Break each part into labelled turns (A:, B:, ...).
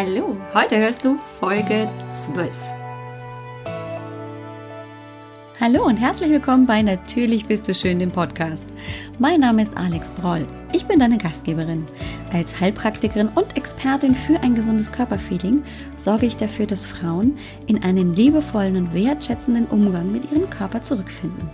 A: Hallo, heute hörst du Folge 12. Hallo und herzlich willkommen bei Natürlich bist du schön, dem Podcast. Mein Name ist Alex Broll. Ich bin deine Gastgeberin. Als Heilpraktikerin und Expertin für ein gesundes Körperfeeling sorge ich dafür, dass Frauen in einen liebevollen und wertschätzenden Umgang mit ihrem Körper zurückfinden.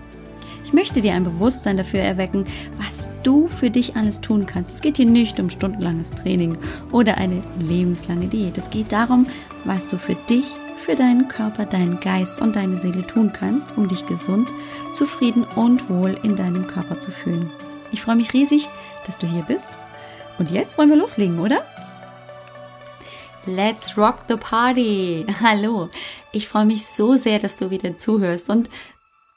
A: Ich möchte dir ein Bewusstsein dafür erwecken, was du für dich alles tun kannst. Es geht hier nicht um stundenlanges Training oder eine lebenslange Diät. Es geht darum, was du für dich, für deinen Körper, deinen Geist und deine Seele tun kannst, um dich gesund, zufrieden und wohl in deinem Körper zu fühlen. Ich freue mich riesig, dass du hier bist. Und jetzt wollen wir loslegen, oder? Let's rock the party! Hallo! Ich freue mich so sehr, dass du wieder zuhörst und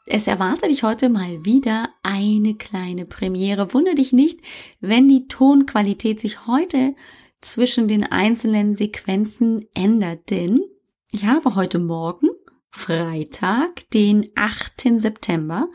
A: es erwartet dich heute mal wieder eine kleine Premiere. Wunder dich nicht, wenn die Tonqualität sich heute zwischen den einzelnen Sequenzen ändert, denn ich habe heute Morgen, Freitag, den 8. September,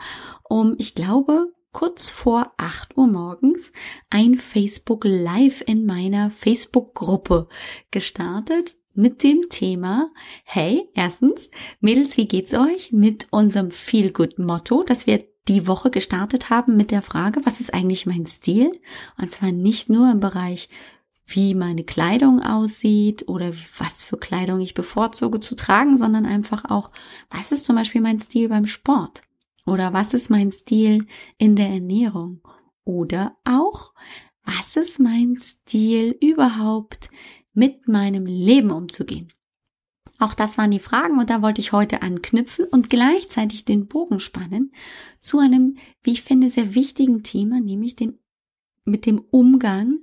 A: um, ich glaube, kurz vor 8 Uhr morgens ein Facebook Live in meiner Facebook-Gruppe gestartet mit dem Thema, hey, erstens, Mädels, wie geht's euch mit unserem Feel Good Motto, das wir die Woche gestartet haben mit der Frage, was ist eigentlich mein Stil? Und zwar nicht nur im Bereich, wie meine Kleidung aussieht oder was für Kleidung ich bevorzuge zu tragen, sondern einfach auch, was ist zum Beispiel mein Stil beim Sport? Oder was ist mein Stil in der Ernährung? Oder auch, was ist mein Stil überhaupt mit meinem Leben umzugehen? Auch das waren die Fragen und da wollte ich heute anknüpfen und gleichzeitig den Bogen spannen zu einem, wie ich finde, sehr wichtigen Thema, nämlich den, mit dem Umgang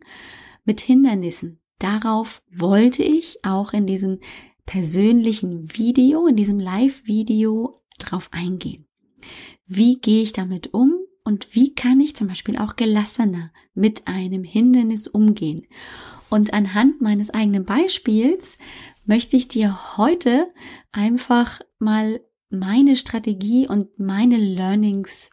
A: mit Hindernissen. Darauf wollte ich auch in diesem persönlichen Video, in diesem Live-Video drauf eingehen. Wie gehe ich damit um und wie kann ich zum Beispiel auch gelassener mit einem Hindernis umgehen? Und anhand meines eigenen Beispiels möchte ich dir heute einfach mal meine Strategie und meine Learnings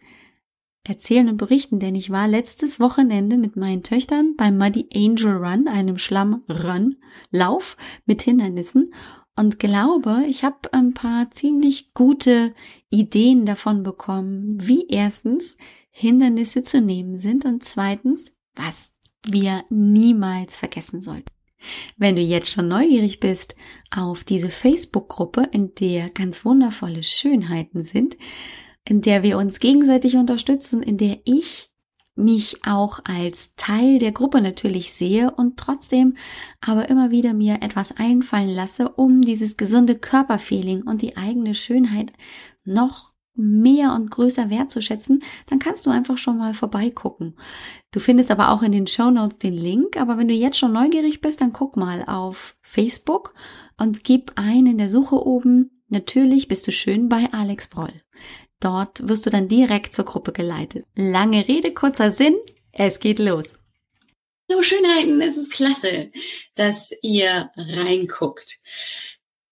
A: erzählen und berichten, denn ich war letztes Wochenende mit meinen Töchtern beim Muddy Angel Run, einem Schlammrun, Lauf mit Hindernissen. Und glaube, ich habe ein paar ziemlich gute Ideen davon bekommen, wie erstens Hindernisse zu nehmen sind und zweitens, was wir niemals vergessen sollten. Wenn du jetzt schon neugierig bist auf diese Facebook-Gruppe, in der ganz wundervolle Schönheiten sind, in der wir uns gegenseitig unterstützen, in der ich mich auch als Teil der Gruppe natürlich sehe und trotzdem aber immer wieder mir etwas einfallen lasse, um dieses gesunde Körperfeeling und die eigene Schönheit noch mehr und größer wertzuschätzen, dann kannst du einfach schon mal vorbeigucken. Du findest aber auch in den Show Notes den Link, aber wenn du jetzt schon neugierig bist, dann guck mal auf Facebook und gib ein in der Suche oben, natürlich bist du schön bei Alex Broll. Dort wirst du dann direkt zur Gruppe geleitet. Lange Rede, kurzer Sinn, es geht los. Hallo Schönheiten, es ist klasse, dass ihr reinguckt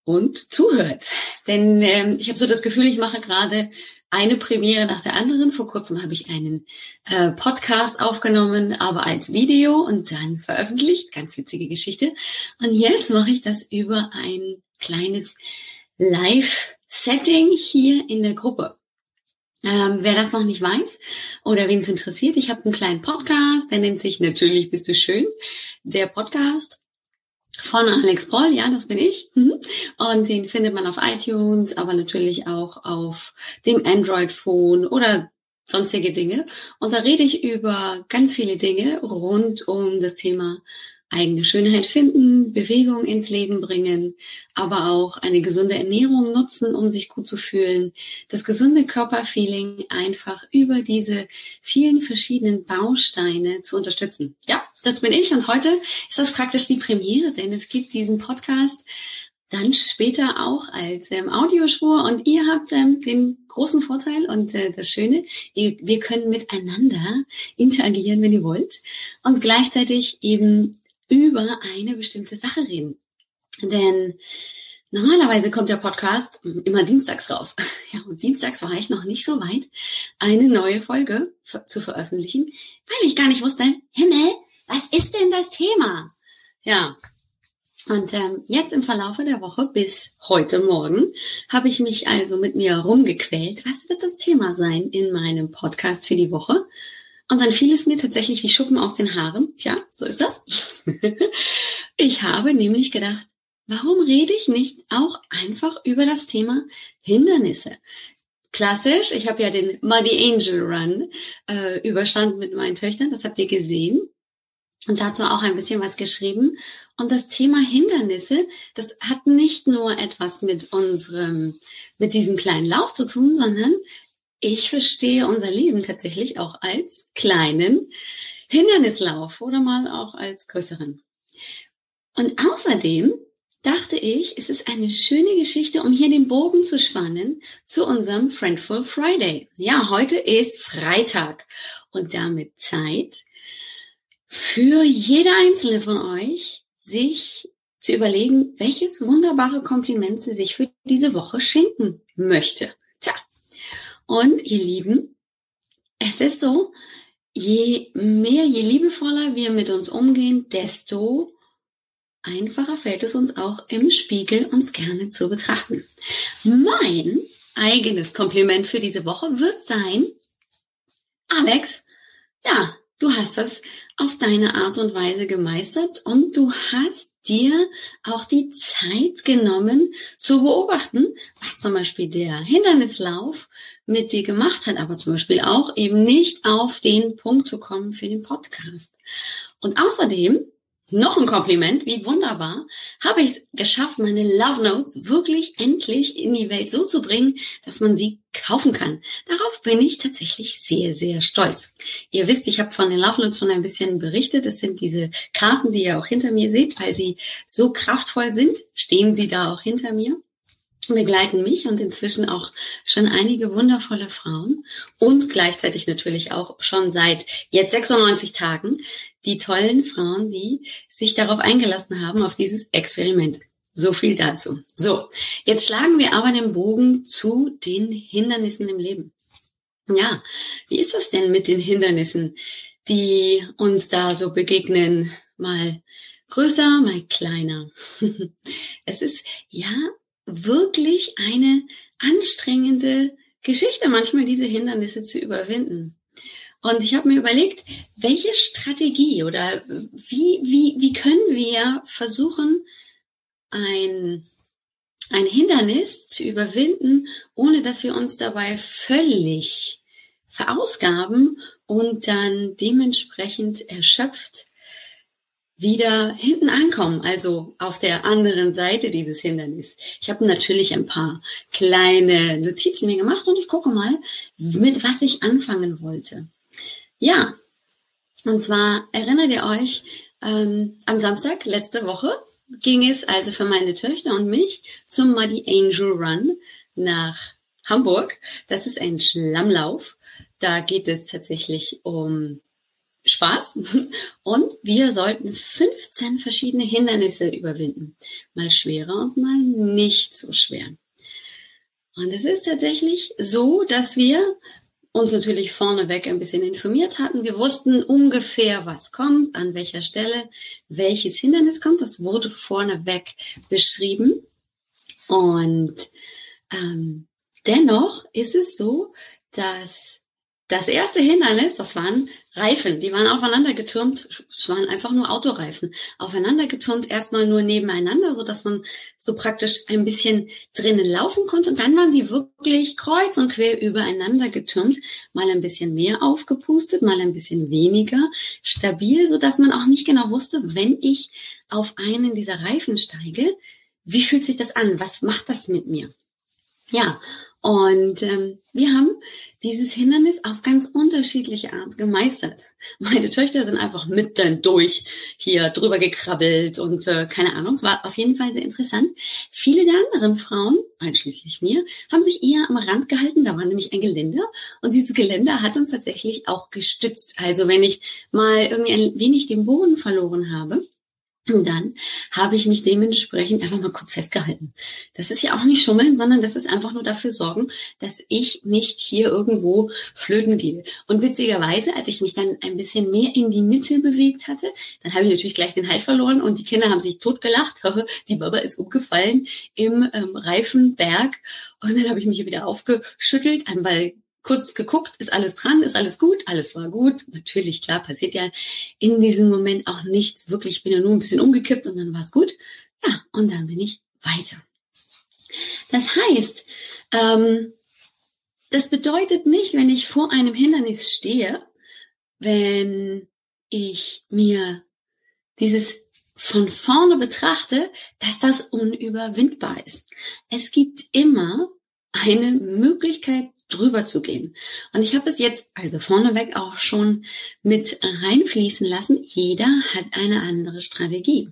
A: und zuhört. Denn ähm, ich habe so das Gefühl, ich mache gerade eine Premiere nach der anderen. Vor kurzem habe ich einen äh, Podcast aufgenommen, aber als Video und dann veröffentlicht. Ganz witzige Geschichte. Und jetzt mache ich das über ein kleines Live-Setting hier in der Gruppe. Ähm, wer das noch nicht weiß oder wen es interessiert, ich habe einen kleinen Podcast, der nennt sich Natürlich bist du schön. Der Podcast von Alex Broll, ja, das bin ich. Mhm. Und den findet man auf iTunes, aber natürlich auch auf dem Android-Phone oder sonstige Dinge. Und da rede ich über ganz viele Dinge rund um das Thema eigene Schönheit finden, Bewegung ins Leben bringen, aber auch eine gesunde Ernährung nutzen, um sich gut zu fühlen, das gesunde Körperfeeling einfach über diese vielen verschiedenen Bausteine zu unterstützen. Ja, das bin ich und heute ist das praktisch die Premiere, denn es gibt diesen Podcast dann später auch als ähm, Audiospur und ihr habt ähm, den großen Vorteil und äh, das Schöne, ihr, wir können miteinander interagieren, wenn ihr wollt und gleichzeitig eben über eine bestimmte Sache reden. Denn normalerweise kommt der Podcast immer dienstags raus. Ja, und dienstags war ich noch nicht so weit, eine neue Folge zu veröffentlichen, weil ich gar nicht wusste, Himmel, was ist denn das Thema? Ja. Und ähm, jetzt im Verlaufe der Woche bis heute Morgen habe ich mich also mit mir rumgequält. Was wird das Thema sein in meinem Podcast für die Woche? Und dann fiel es mir tatsächlich wie Schuppen aus den Haaren. Tja, so ist das. ich habe nämlich gedacht, warum rede ich nicht auch einfach über das Thema Hindernisse? Klassisch, ich habe ja den Muddy Angel Run äh, überstanden mit meinen Töchtern, das habt ihr gesehen und dazu auch ein bisschen was geschrieben. Und das Thema Hindernisse, das hat nicht nur etwas mit unserem, mit diesem kleinen Lauf zu tun, sondern ich verstehe unser Leben tatsächlich auch als kleinen Hindernislauf oder mal auch als größeren. Und außerdem dachte ich, es ist eine schöne Geschichte, um hier den Bogen zu spannen zu unserem Friendful Friday. Ja, heute ist Freitag und damit Zeit, für jede einzelne von euch, sich zu überlegen, welches wunderbare Kompliment sie sich für diese Woche schenken möchte. Tja. Und ihr Lieben, es ist so, je mehr, je liebevoller wir mit uns umgehen, desto einfacher fällt es uns auch im Spiegel uns gerne zu betrachten. Mein eigenes Kompliment für diese Woche wird sein, Alex, ja, du hast das auf deine Art und Weise gemeistert und du hast dir auch die Zeit genommen zu beobachten, was zum Beispiel der Hindernislauf mit dir gemacht hat, aber zum Beispiel auch eben nicht auf den Punkt zu kommen für den Podcast. Und außerdem noch ein Kompliment, wie wunderbar, habe ich es geschafft, meine Love Notes wirklich endlich in die Welt so zu bringen, dass man sie kaufen kann. Darauf bin ich tatsächlich sehr, sehr stolz. Ihr wisst, ich habe von den Love Notes schon ein bisschen berichtet. Das sind diese Karten, die ihr auch hinter mir seht, weil sie so kraftvoll sind, stehen sie da auch hinter mir begleiten mich und inzwischen auch schon einige wundervolle Frauen und gleichzeitig natürlich auch schon seit jetzt 96 Tagen die tollen Frauen, die sich darauf eingelassen haben, auf dieses Experiment. So viel dazu. So, jetzt schlagen wir aber den Bogen zu den Hindernissen im Leben. Ja, wie ist das denn mit den Hindernissen, die uns da so begegnen? Mal größer, mal kleiner. es ist ja wirklich eine anstrengende Geschichte, manchmal diese Hindernisse zu überwinden. Und ich habe mir überlegt, welche Strategie oder wie, wie, wie können wir versuchen, ein, ein Hindernis zu überwinden, ohne dass wir uns dabei völlig verausgaben und dann dementsprechend erschöpft wieder hinten ankommen, also auf der anderen Seite dieses Hindernis. Ich habe natürlich ein paar kleine Notizen mir gemacht und ich gucke mal, mit was ich anfangen wollte. Ja, und zwar erinnert ihr euch, ähm, am Samstag letzte Woche ging es also für meine Töchter und mich zum Muddy Angel Run nach Hamburg. Das ist ein Schlammlauf. Da geht es tatsächlich um Spaß. Und wir sollten 15 verschiedene Hindernisse überwinden. Mal schwerer und mal nicht so schwer. Und es ist tatsächlich so, dass wir uns natürlich vorneweg ein bisschen informiert hatten. Wir wussten ungefähr, was kommt, an welcher Stelle welches Hindernis kommt. Das wurde vorneweg beschrieben. Und ähm, dennoch ist es so, dass das erste Hindernis, das waren Reifen, die waren aufeinander getürmt, es waren einfach nur Autoreifen, aufeinander getürmt, erstmal nur nebeneinander, so dass man so praktisch ein bisschen drinnen laufen konnte. Und dann waren sie wirklich kreuz und quer übereinander getürmt, mal ein bisschen mehr aufgepustet, mal ein bisschen weniger stabil, so dass man auch nicht genau wusste, wenn ich auf einen dieser Reifen steige, wie fühlt sich das an? Was macht das mit mir? Ja, und ähm, wir haben dieses Hindernis auf ganz unterschiedliche Art gemeistert. Meine Töchter sind einfach mitten durch hier drüber gekrabbelt und äh, keine Ahnung, es war auf jeden Fall sehr interessant. Viele der anderen Frauen, einschließlich mir, haben sich eher am Rand gehalten. Da war nämlich ein Geländer und dieses Geländer hat uns tatsächlich auch gestützt. Also wenn ich mal irgendwie ein wenig den Boden verloren habe, Und dann habe ich mich dementsprechend einfach mal kurz festgehalten. Das ist ja auch nicht schummeln, sondern das ist einfach nur dafür sorgen, dass ich nicht hier irgendwo flöten gehe. Und witzigerweise, als ich mich dann ein bisschen mehr in die Mitte bewegt hatte, dann habe ich natürlich gleich den Halt verloren und die Kinder haben sich totgelacht. die Baba ist umgefallen im ähm, Reifenberg. Und dann habe ich mich wieder aufgeschüttelt, einmal kurz geguckt, ist alles dran, ist alles gut, alles war gut. Natürlich, klar, passiert ja in diesem Moment auch nichts. Wirklich, ich bin ja nur ein bisschen umgekippt und dann war es gut. Ja, und dann bin ich weiter. Das heißt, ähm, das bedeutet nicht, wenn ich vor einem Hindernis stehe, wenn ich mir dieses von vorne betrachte, dass das unüberwindbar ist. Es gibt immer eine Möglichkeit drüber zu gehen. Und ich habe es jetzt also vorneweg auch schon mit reinfließen lassen. Jeder hat eine andere Strategie.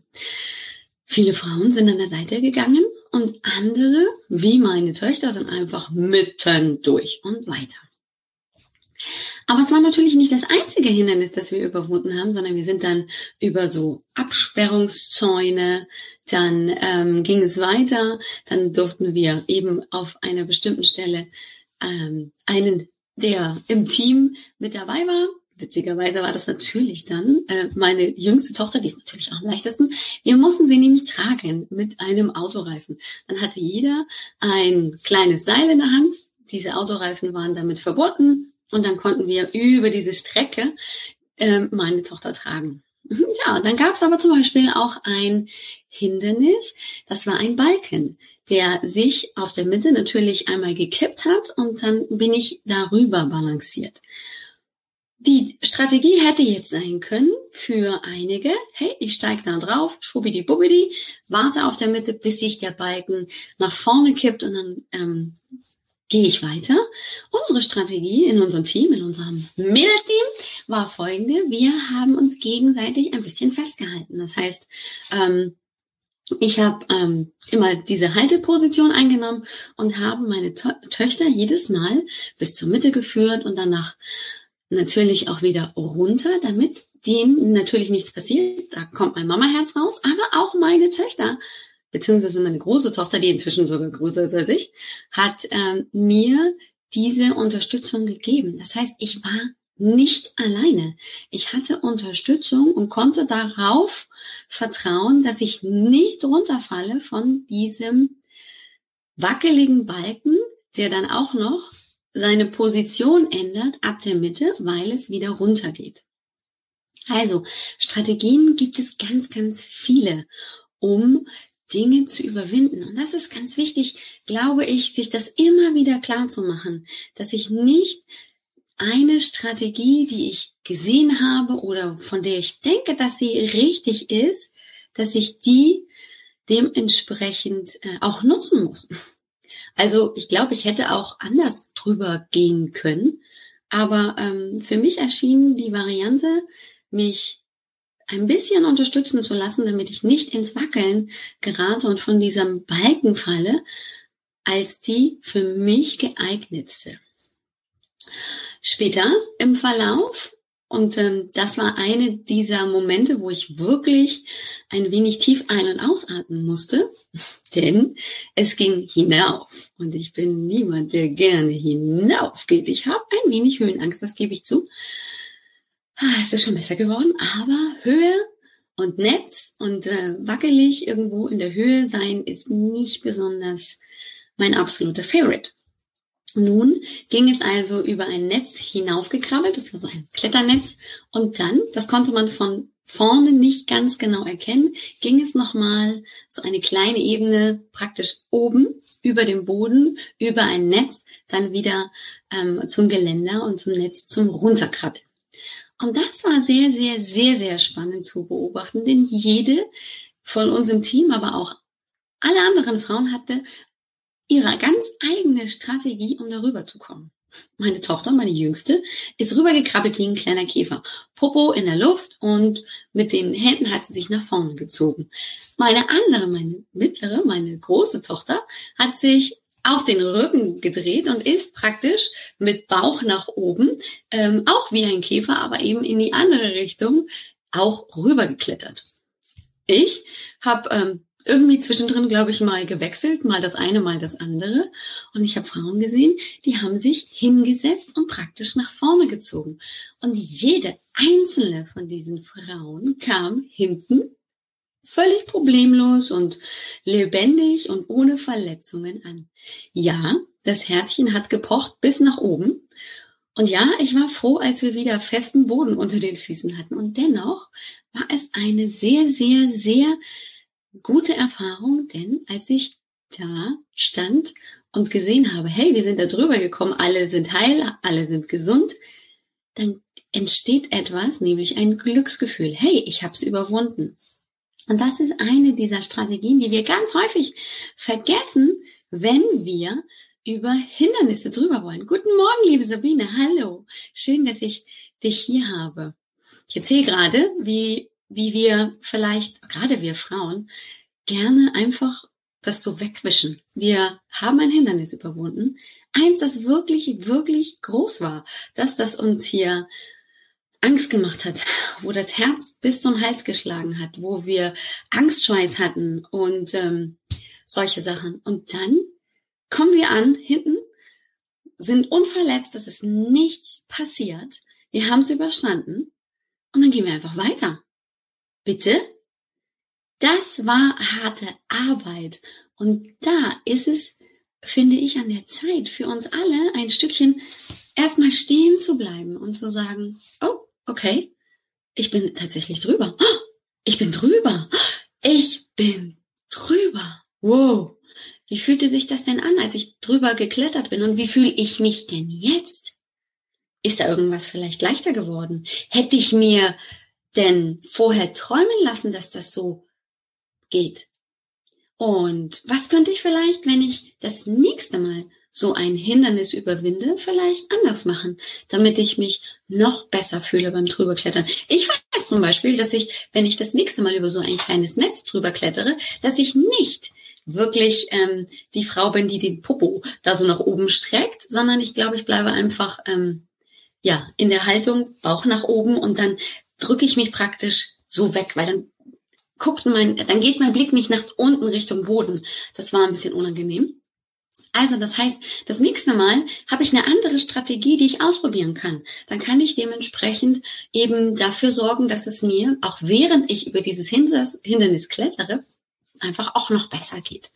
A: Viele Frauen sind an der Seite gegangen und andere, wie meine Töchter, sind einfach mitten durch und weiter. Aber es war natürlich nicht das einzige Hindernis, das wir überwunden haben, sondern wir sind dann über so Absperrungszäune, dann ähm, ging es weiter, dann durften wir eben auf einer bestimmten Stelle ähm, einen, der im Team mit dabei war. Witzigerweise war das natürlich dann äh, meine jüngste Tochter, die ist natürlich auch am leichtesten. Wir mussten sie nämlich tragen mit einem Autoreifen. Dann hatte jeder ein kleines Seil in der Hand. Diese Autoreifen waren damit verbunden und dann konnten wir über diese Strecke äh, meine Tochter tragen. Ja, dann gab es aber zum Beispiel auch ein Hindernis, das war ein Balken der sich auf der Mitte natürlich einmal gekippt hat und dann bin ich darüber balanciert. Die Strategie hätte jetzt sein können für einige, hey, ich steige da drauf, schubidi bubidi, warte auf der Mitte, bis sich der Balken nach vorne kippt und dann ähm, gehe ich weiter. Unsere Strategie in unserem Team, in unserem Mädels-Team war folgende. Wir haben uns gegenseitig ein bisschen festgehalten. Das heißt, ähm, ich habe ähm, immer diese Halteposition eingenommen und habe meine to Töchter jedes Mal bis zur Mitte geführt und danach natürlich auch wieder runter, damit denen natürlich nichts passiert. Da kommt mein Mamaherz raus, aber auch meine Töchter, beziehungsweise meine große Tochter, die inzwischen sogar größer ist als ich, hat ähm, mir diese Unterstützung gegeben. Das heißt, ich war nicht alleine. Ich hatte Unterstützung und konnte darauf vertrauen, dass ich nicht runterfalle von diesem wackeligen Balken, der dann auch noch seine Position ändert ab der Mitte, weil es wieder runtergeht. Also, Strategien gibt es ganz, ganz viele, um Dinge zu überwinden. Und das ist ganz wichtig, glaube ich, sich das immer wieder klar zu machen, dass ich nicht eine Strategie, die ich gesehen habe oder von der ich denke, dass sie richtig ist, dass ich die dementsprechend äh, auch nutzen muss. Also ich glaube, ich hätte auch anders drüber gehen können, aber ähm, für mich erschien die Variante, mich ein bisschen unterstützen zu lassen, damit ich nicht ins Wackeln gerate und von diesem Balken falle, als die für mich geeignetste. Später im Verlauf, und ähm, das war eine dieser Momente, wo ich wirklich ein wenig tief ein- und ausatmen musste, denn es ging hinauf. Und ich bin niemand, der gerne hinauf geht. Ich habe ein wenig Höhenangst, das gebe ich zu. Ah, es ist schon besser geworden, aber Höhe und Netz und äh, wackelig irgendwo in der Höhe sein ist nicht besonders mein absoluter Favorite. Nun ging es also über ein Netz hinaufgekrabbelt, das war so ein Kletternetz, und dann, das konnte man von vorne nicht ganz genau erkennen, ging es nochmal so eine kleine Ebene praktisch oben über dem Boden, über ein Netz, dann wieder ähm, zum Geländer und zum Netz zum Runterkrabbeln. Und das war sehr, sehr, sehr, sehr spannend zu beobachten, denn jede von unserem Team, aber auch alle anderen Frauen hatte ihre ganz eigene Strategie, um darüber zu kommen. Meine Tochter, meine Jüngste, ist rübergekrabbelt wie ein kleiner Käfer. Popo in der Luft und mit den Händen hat sie sich nach vorne gezogen. Meine andere, meine mittlere, meine große Tochter hat sich auf den Rücken gedreht und ist praktisch mit Bauch nach oben, ähm, auch wie ein Käfer, aber eben in die andere Richtung auch rübergeklettert. Ich habe ähm, irgendwie zwischendrin, glaube ich, mal gewechselt, mal das eine, mal das andere. Und ich habe Frauen gesehen, die haben sich hingesetzt und praktisch nach vorne gezogen. Und jede einzelne von diesen Frauen kam hinten völlig problemlos und lebendig und ohne Verletzungen an. Ja, das Herzchen hat gepocht bis nach oben. Und ja, ich war froh, als wir wieder festen Boden unter den Füßen hatten. Und dennoch war es eine sehr, sehr, sehr gute Erfahrung, denn als ich da stand und gesehen habe, hey, wir sind da drüber gekommen, alle sind heil, alle sind gesund, dann entsteht etwas, nämlich ein Glücksgefühl. Hey, ich habe es überwunden. Und das ist eine dieser Strategien, die wir ganz häufig vergessen, wenn wir über Hindernisse drüber wollen. Guten Morgen, liebe Sabine. Hallo. Schön, dass ich dich hier habe. Ich erzähle gerade, wie wie wir vielleicht, gerade wir Frauen, gerne einfach das so wegwischen. Wir haben ein Hindernis überwunden. Eins, das wirklich, wirklich groß war, dass das uns hier Angst gemacht hat, wo das Herz bis zum Hals geschlagen hat, wo wir Angstschweiß hatten und ähm, solche Sachen. Und dann kommen wir an hinten, sind unverletzt, dass es nichts passiert. Wir haben es überstanden und dann gehen wir einfach weiter. Bitte? Das war harte Arbeit. Und da ist es, finde ich, an der Zeit für uns alle ein Stückchen erstmal stehen zu bleiben und zu sagen, oh, okay, ich bin tatsächlich drüber. Ich bin drüber. Ich bin drüber. Wow. Wie fühlte sich das denn an, als ich drüber geklettert bin? Und wie fühle ich mich denn jetzt? Ist da irgendwas vielleicht leichter geworden? Hätte ich mir denn vorher träumen lassen, dass das so geht. Und was könnte ich vielleicht, wenn ich das nächste Mal so ein Hindernis überwinde, vielleicht anders machen, damit ich mich noch besser fühle beim drüberklettern. Ich weiß zum Beispiel, dass ich, wenn ich das nächste Mal über so ein kleines Netz drüber klettere, dass ich nicht wirklich ähm, die Frau bin, die den Popo da so nach oben streckt, sondern ich glaube, ich bleibe einfach ähm, ja in der Haltung Bauch nach oben und dann drücke ich mich praktisch so weg, weil dann guckt mein, dann geht mein Blick nicht nach unten Richtung Boden. Das war ein bisschen unangenehm. Also das heißt, das nächste Mal habe ich eine andere Strategie, die ich ausprobieren kann. Dann kann ich dementsprechend eben dafür sorgen, dass es mir, auch während ich über dieses Hindernis klettere, einfach auch noch besser geht.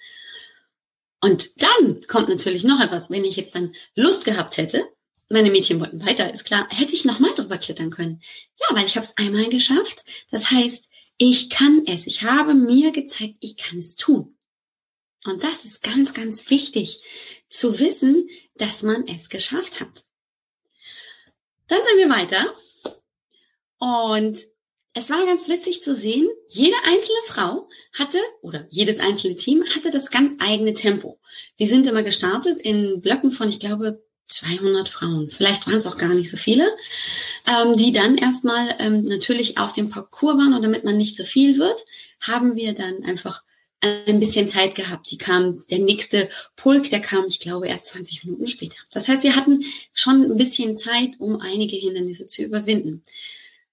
A: Und dann kommt natürlich noch etwas, wenn ich jetzt dann Lust gehabt hätte, meine Mädchen wollten weiter, ist klar, hätte ich nochmal drüber klettern können. Ja, weil ich habe es einmal geschafft. Das heißt, ich kann es. Ich habe mir gezeigt, ich kann es tun. Und das ist ganz, ganz wichtig zu wissen, dass man es geschafft hat. Dann sind wir weiter. Und es war ganz witzig zu sehen, jede einzelne Frau hatte, oder jedes einzelne Team hatte das ganz eigene Tempo. Wir sind immer gestartet in Blöcken von, ich glaube, 200 Frauen, vielleicht waren es auch gar nicht so viele, ähm, die dann erstmal ähm, natürlich auf dem Parcours waren und damit man nicht so viel wird, haben wir dann einfach ein bisschen Zeit gehabt. Die kam, der nächste Pulk, der kam, ich glaube, erst 20 Minuten später. Das heißt, wir hatten schon ein bisschen Zeit, um einige Hindernisse zu überwinden.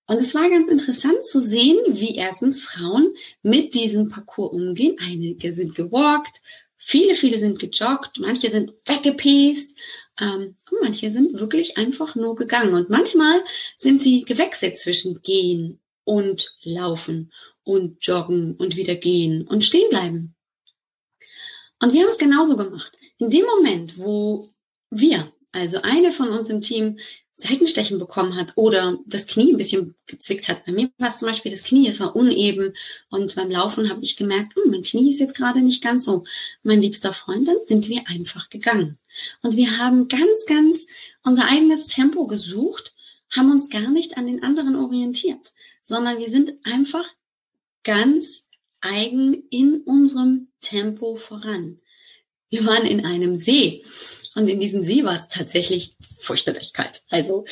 A: Und es war ganz interessant zu sehen, wie erstens Frauen mit diesem Parcours umgehen. Einige sind gewalkt, viele, viele sind gejoggt, manche sind weggepest, ähm, manche sind wirklich einfach nur gegangen. Und manchmal sind sie gewechselt zwischen gehen und laufen und joggen und wieder gehen und stehen bleiben. Und wir haben es genauso gemacht. In dem Moment, wo wir, also eine von uns im Team, Seitenstechen bekommen hat oder das Knie ein bisschen gezwickt hat. Bei mir war es zum Beispiel das Knie, es war uneben und beim Laufen habe ich gemerkt, hm, mein Knie ist jetzt gerade nicht ganz so mein liebster Freund, dann sind wir einfach gegangen. Und wir haben ganz, ganz unser eigenes Tempo gesucht, haben uns gar nicht an den anderen orientiert, sondern wir sind einfach ganz eigen in unserem Tempo voran. Wir waren in einem See und in diesem See war es tatsächlich fürchterlich kalt. Also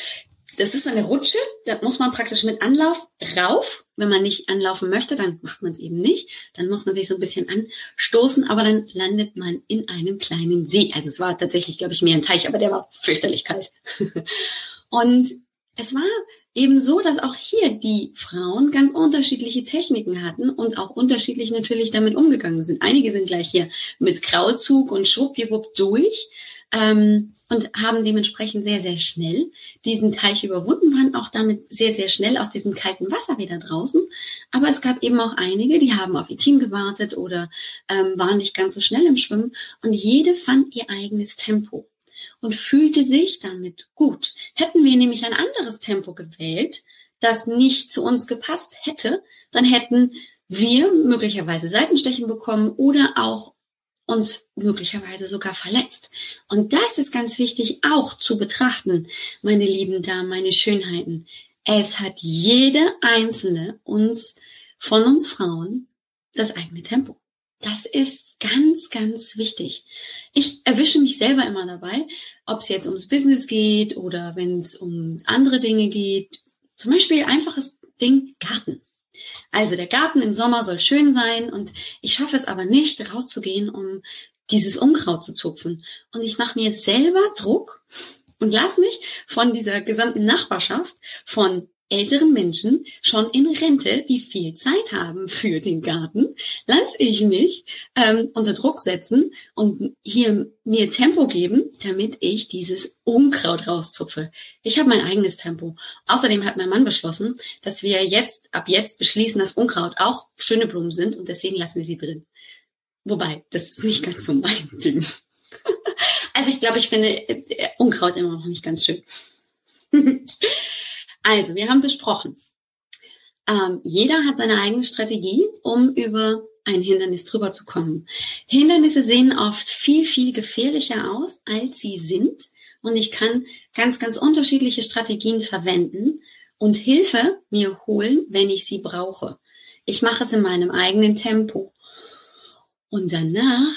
A: das ist eine Rutsche, da muss man praktisch mit Anlauf rauf. Wenn man nicht anlaufen möchte, dann macht man es eben nicht. Dann muss man sich so ein bisschen anstoßen, aber dann landet man in einem kleinen See. Also es war tatsächlich, glaube ich, mehr ein Teich, aber der war fürchterlich kalt. Und es war Ebenso, dass auch hier die Frauen ganz unterschiedliche Techniken hatten und auch unterschiedlich natürlich damit umgegangen sind. Einige sind gleich hier mit Krauzug und schwuppdiwupp durch ähm, und haben dementsprechend sehr, sehr schnell diesen Teich überwunden, waren auch damit sehr, sehr schnell aus diesem kalten Wasser wieder draußen. Aber es gab eben auch einige, die haben auf ihr Team gewartet oder ähm, waren nicht ganz so schnell im Schwimmen und jede fand ihr eigenes Tempo und fühlte sich damit gut. Hätten wir nämlich ein anderes Tempo gewählt, das nicht zu uns gepasst hätte, dann hätten wir möglicherweise Seitenstechen bekommen oder auch uns möglicherweise sogar verletzt. Und das ist ganz wichtig auch zu betrachten, meine lieben Damen, meine Schönheiten. Es hat jede einzelne uns, von uns Frauen, das eigene Tempo. Das ist ganz, ganz wichtig. Ich erwische mich selber immer dabei, ob es jetzt ums Business geht oder wenn es um andere Dinge geht. Zum Beispiel einfaches Ding Garten. Also der Garten im Sommer soll schön sein und ich schaffe es aber nicht, rauszugehen, um dieses Unkraut zu zupfen. Und ich mache mir selber Druck und lass mich von dieser gesamten Nachbarschaft, von älteren Menschen schon in Rente, die viel Zeit haben für den Garten, lasse ich mich ähm, unter Druck setzen und hier mir Tempo geben, damit ich dieses Unkraut rauszupfe. Ich habe mein eigenes Tempo. Außerdem hat mein Mann beschlossen, dass wir jetzt ab jetzt beschließen, dass Unkraut auch schöne Blumen sind und deswegen lassen wir sie drin. Wobei, das ist nicht ganz so mein Ding. also ich glaube, ich finde äh, Unkraut immer noch nicht ganz schön. Also, wir haben besprochen, ähm, jeder hat seine eigene Strategie, um über ein Hindernis drüber zu kommen. Hindernisse sehen oft viel, viel gefährlicher aus, als sie sind. Und ich kann ganz, ganz unterschiedliche Strategien verwenden und Hilfe mir holen, wenn ich sie brauche. Ich mache es in meinem eigenen Tempo. Und danach,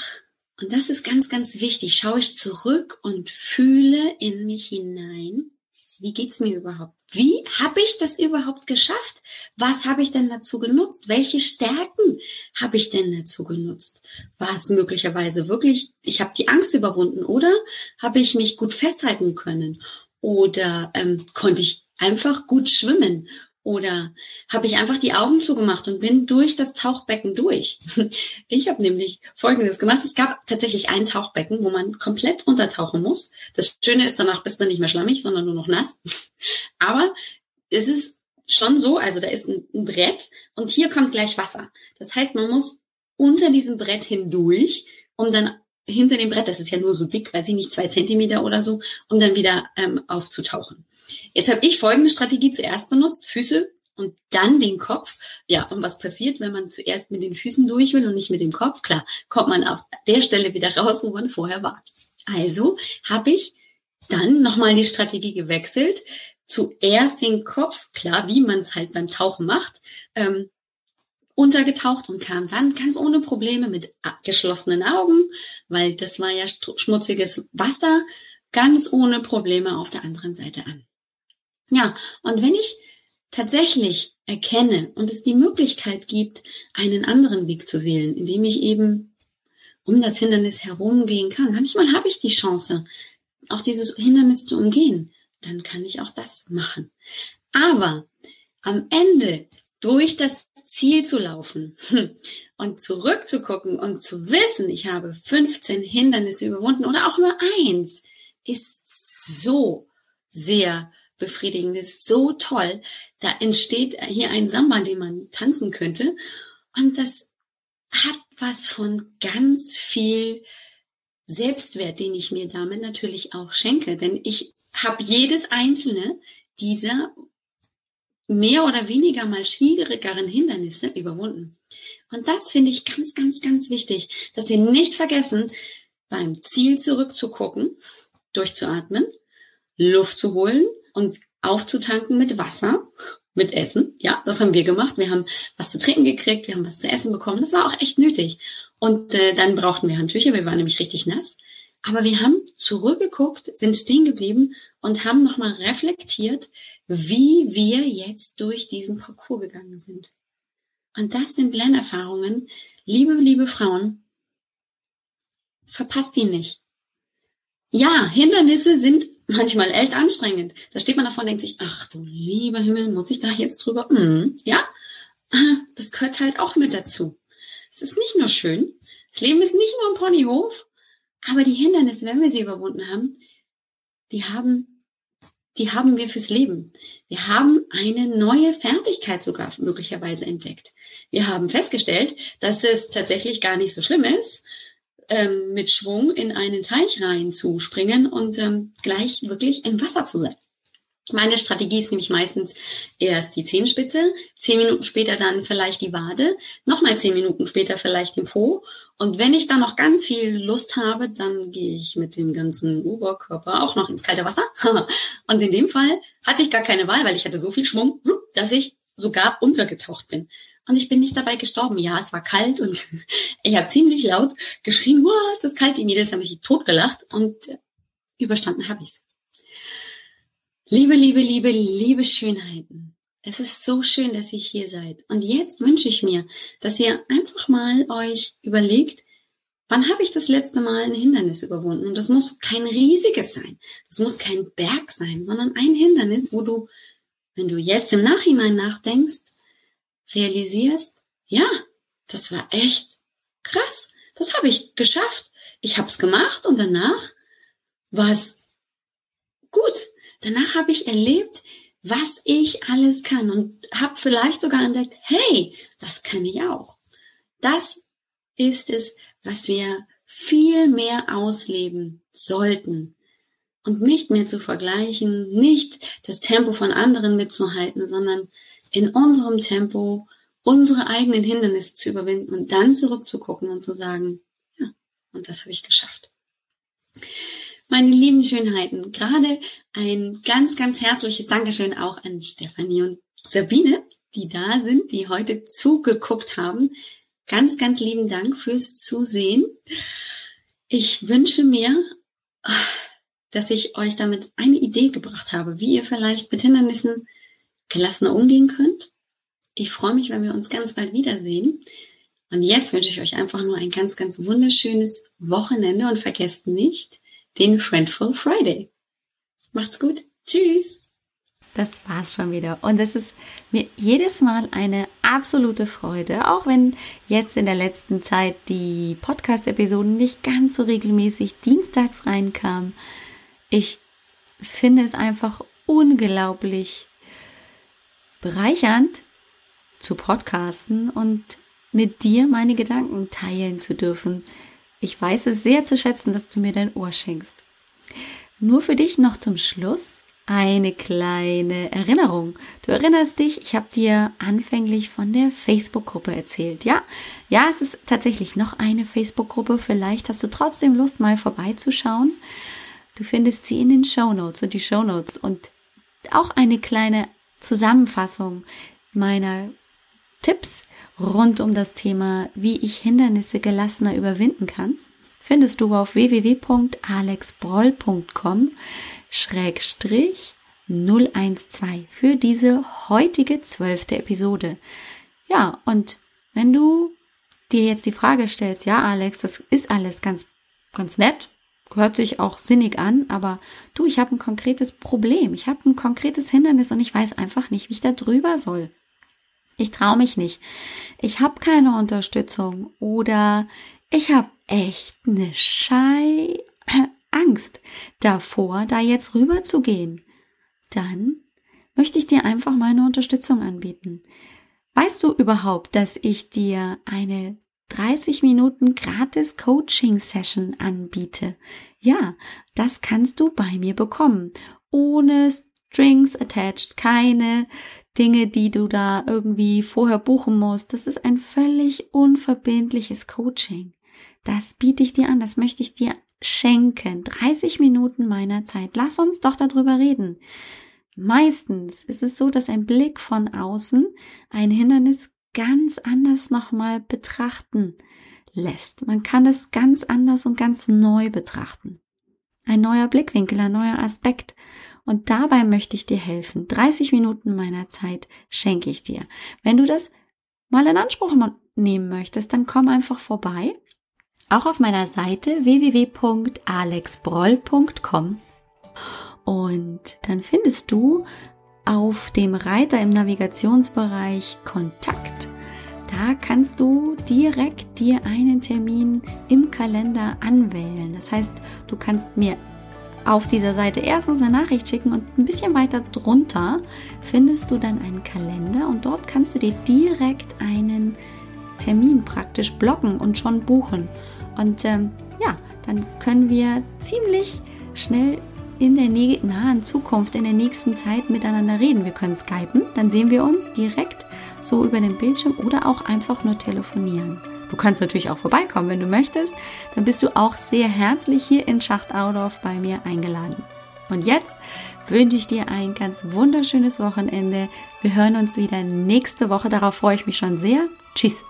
A: und das ist ganz, ganz wichtig, schaue ich zurück und fühle in mich hinein wie geht's mir überhaupt? Wie habe ich das überhaupt geschafft? Was habe ich denn dazu genutzt? Welche Stärken habe ich denn dazu genutzt? War es möglicherweise wirklich, ich habe die Angst überwunden oder habe ich mich gut festhalten können? Oder ähm, konnte ich einfach gut schwimmen? Oder habe ich einfach die Augen zugemacht und bin durch das Tauchbecken durch? Ich habe nämlich Folgendes gemacht. Es gab tatsächlich ein Tauchbecken, wo man komplett untertauchen muss. Das Schöne ist, danach bist du nicht mehr schlammig, sondern nur noch nass. Aber es ist schon so, also da ist ein, ein Brett und hier kommt gleich Wasser. Das heißt, man muss unter diesem Brett hindurch, um dann hinter dem Brett, das ist ja nur so dick, weiß ich nicht, zwei Zentimeter oder so, um dann wieder ähm, aufzutauchen. Jetzt habe ich folgende Strategie zuerst benutzt, Füße und dann den Kopf. Ja, und was passiert, wenn man zuerst mit den Füßen durch will und nicht mit dem Kopf? Klar, kommt man auf der Stelle wieder raus, wo man vorher war. Also habe ich dann nochmal die Strategie gewechselt. Zuerst den Kopf, klar, wie man es halt beim Tauchen macht, ähm, untergetaucht und kam dann ganz ohne Probleme mit geschlossenen Augen, weil das war ja schmutziges Wasser, ganz ohne Probleme auf der anderen Seite an. Ja, und wenn ich tatsächlich erkenne und es die Möglichkeit gibt, einen anderen Weg zu wählen, indem ich eben um das Hindernis herumgehen kann, manchmal habe ich die Chance, auch dieses Hindernis zu umgehen, dann kann ich auch das machen. Aber am Ende durch das Ziel zu laufen und zurückzugucken und zu wissen, ich habe 15 Hindernisse überwunden oder auch nur eins, ist so sehr befriedigend, ist so toll. Da entsteht hier ein Samba, den man tanzen könnte. Und das hat was von ganz viel Selbstwert, den ich mir damit natürlich auch schenke. Denn ich habe jedes einzelne dieser mehr oder weniger mal schwierigeren Hindernisse überwunden. Und das finde ich ganz, ganz, ganz wichtig, dass wir nicht vergessen, beim Ziel zurückzugucken, durchzuatmen, Luft zu holen, uns aufzutanken mit Wasser, mit Essen. Ja, das haben wir gemacht. Wir haben was zu trinken gekriegt, wir haben was zu essen bekommen. Das war auch echt nötig. Und äh, dann brauchten wir Handtücher, wir waren nämlich richtig nass. Aber wir haben zurückgeguckt, sind stehen geblieben und haben nochmal reflektiert, wie wir jetzt durch diesen Parcours gegangen sind. Und das sind Lernerfahrungen. Liebe, liebe Frauen, verpasst die nicht. Ja, Hindernisse sind manchmal echt anstrengend. Da steht man davon und denkt sich, ach du lieber Himmel, muss ich da jetzt drüber? Mm, ja, das gehört halt auch mit dazu. Es ist nicht nur schön, das Leben ist nicht nur ein Ponyhof, aber die Hindernisse, wenn wir sie überwunden haben, die haben, die haben wir fürs Leben. Wir haben eine neue Fertigkeit sogar möglicherweise entdeckt. Wir haben festgestellt, dass es tatsächlich gar nicht so schlimm ist, ähm, mit Schwung in einen Teich rein zu springen und ähm, gleich wirklich im Wasser zu sein. Meine Strategie ist nämlich meistens erst die Zehenspitze, zehn Minuten später dann vielleicht die Wade, nochmal zehn Minuten später vielleicht den Po. Und wenn ich dann noch ganz viel Lust habe, dann gehe ich mit dem ganzen Oberkörper auch noch ins kalte Wasser. und in dem Fall hatte ich gar keine Wahl, weil ich hatte so viel Schwung, dass ich sogar untergetaucht bin. Und ich bin nicht dabei gestorben. Ja, es war kalt und ich habe ziemlich laut geschrien, wow, es ist kalt. Die Mädels haben sich totgelacht und überstanden habe ich's. Liebe, liebe, liebe, liebe Schönheiten. Es ist so schön, dass ihr hier seid. Und jetzt wünsche ich mir, dass ihr einfach mal euch überlegt, wann habe ich das letzte Mal ein Hindernis überwunden? Und das muss kein riesiges sein. Das muss kein Berg sein, sondern ein Hindernis, wo du, wenn du jetzt im Nachhinein nachdenkst, realisierst, ja, das war echt krass. Das habe ich geschafft. Ich habe es gemacht und danach war es gut danach habe ich erlebt, was ich alles kann und habe vielleicht sogar entdeckt, hey, das kann ich auch. Das ist es, was wir viel mehr ausleben sollten und nicht mehr zu vergleichen, nicht das Tempo von anderen mitzuhalten, sondern in unserem Tempo unsere eigenen Hindernisse zu überwinden und dann zurückzugucken und zu sagen, ja, und das habe ich geschafft. Meine lieben Schönheiten, gerade ein ganz, ganz herzliches Dankeschön auch an Stefanie und Sabine, die da sind, die heute zugeguckt haben. Ganz, ganz lieben Dank fürs Zusehen. Ich wünsche mir, dass ich euch damit eine Idee gebracht habe, wie ihr vielleicht mit Hindernissen gelassener umgehen könnt. Ich freue mich, wenn wir uns ganz bald wiedersehen. Und jetzt wünsche ich euch einfach nur ein ganz, ganz wunderschönes Wochenende und vergesst nicht, den Friendful Friday. Macht's gut. Tschüss. Das war's schon wieder. Und es ist mir jedes Mal eine absolute Freude, auch wenn jetzt in der letzten Zeit die Podcast-Episoden nicht ganz so regelmäßig dienstags reinkamen. Ich finde es einfach unglaublich bereichernd zu podcasten und mit dir meine Gedanken teilen zu dürfen. Ich weiß es sehr zu schätzen, dass du mir dein Ohr schenkst. Nur für dich noch zum Schluss eine kleine Erinnerung. Du erinnerst dich, ich habe dir anfänglich von der Facebook-Gruppe erzählt. Ja, ja, es ist tatsächlich noch eine Facebook-Gruppe. Vielleicht hast du trotzdem Lust, mal vorbeizuschauen. Du findest sie in den Show Notes und die Show und auch eine kleine Zusammenfassung meiner Tipps rund um das Thema, wie ich Hindernisse gelassener überwinden kann, findest du auf www.alexbroll.com schrägstrich 012 für diese heutige zwölfte Episode. Ja, und wenn du dir jetzt die Frage stellst, ja, Alex, das ist alles ganz, ganz nett, hört sich auch sinnig an, aber du, ich habe ein konkretes Problem, ich habe ein konkretes Hindernis und ich weiß einfach nicht, wie ich da drüber soll. Ich traue mich nicht. Ich habe keine Unterstützung oder ich habe echt eine Schei Angst davor, da jetzt rüber zu gehen. Dann möchte ich dir einfach meine Unterstützung anbieten. Weißt du überhaupt, dass ich dir eine 30 Minuten gratis Coaching Session anbiete? Ja, das kannst du bei mir bekommen. Ohne Strings attached, keine Dinge, die du da irgendwie vorher buchen musst. Das ist ein völlig unverbindliches Coaching. Das biete ich dir an, das möchte ich dir schenken. 30 Minuten meiner Zeit. Lass uns doch darüber reden. Meistens ist es so, dass ein Blick von außen ein Hindernis ganz anders nochmal betrachten lässt. Man kann es ganz anders und ganz neu betrachten. Ein neuer Blickwinkel, ein neuer Aspekt. Und dabei möchte ich dir helfen. 30 Minuten meiner Zeit schenke ich dir. Wenn du das mal in Anspruch nehmen möchtest, dann komm einfach vorbei. Auch auf meiner Seite www.alexbroll.com Und dann findest du auf dem Reiter im Navigationsbereich Kontakt. Da kannst du direkt dir einen Termin im Kalender anwählen. Das heißt, du kannst mir auf dieser Seite erstens eine Nachricht schicken und ein bisschen weiter drunter findest du dann einen Kalender und dort kannst du dir direkt einen Termin praktisch blocken und schon buchen. Und ähm, ja, dann können wir ziemlich schnell in der nahen Zukunft, in der nächsten Zeit miteinander reden. Wir können skypen, dann sehen wir uns direkt so über den Bildschirm oder auch einfach nur telefonieren. Du kannst natürlich auch vorbeikommen, wenn du möchtest. Dann bist du auch sehr herzlich hier in Schacht Audorf bei mir eingeladen. Und jetzt wünsche ich dir ein ganz wunderschönes Wochenende. Wir hören uns wieder nächste Woche. Darauf freue ich mich schon sehr. Tschüss.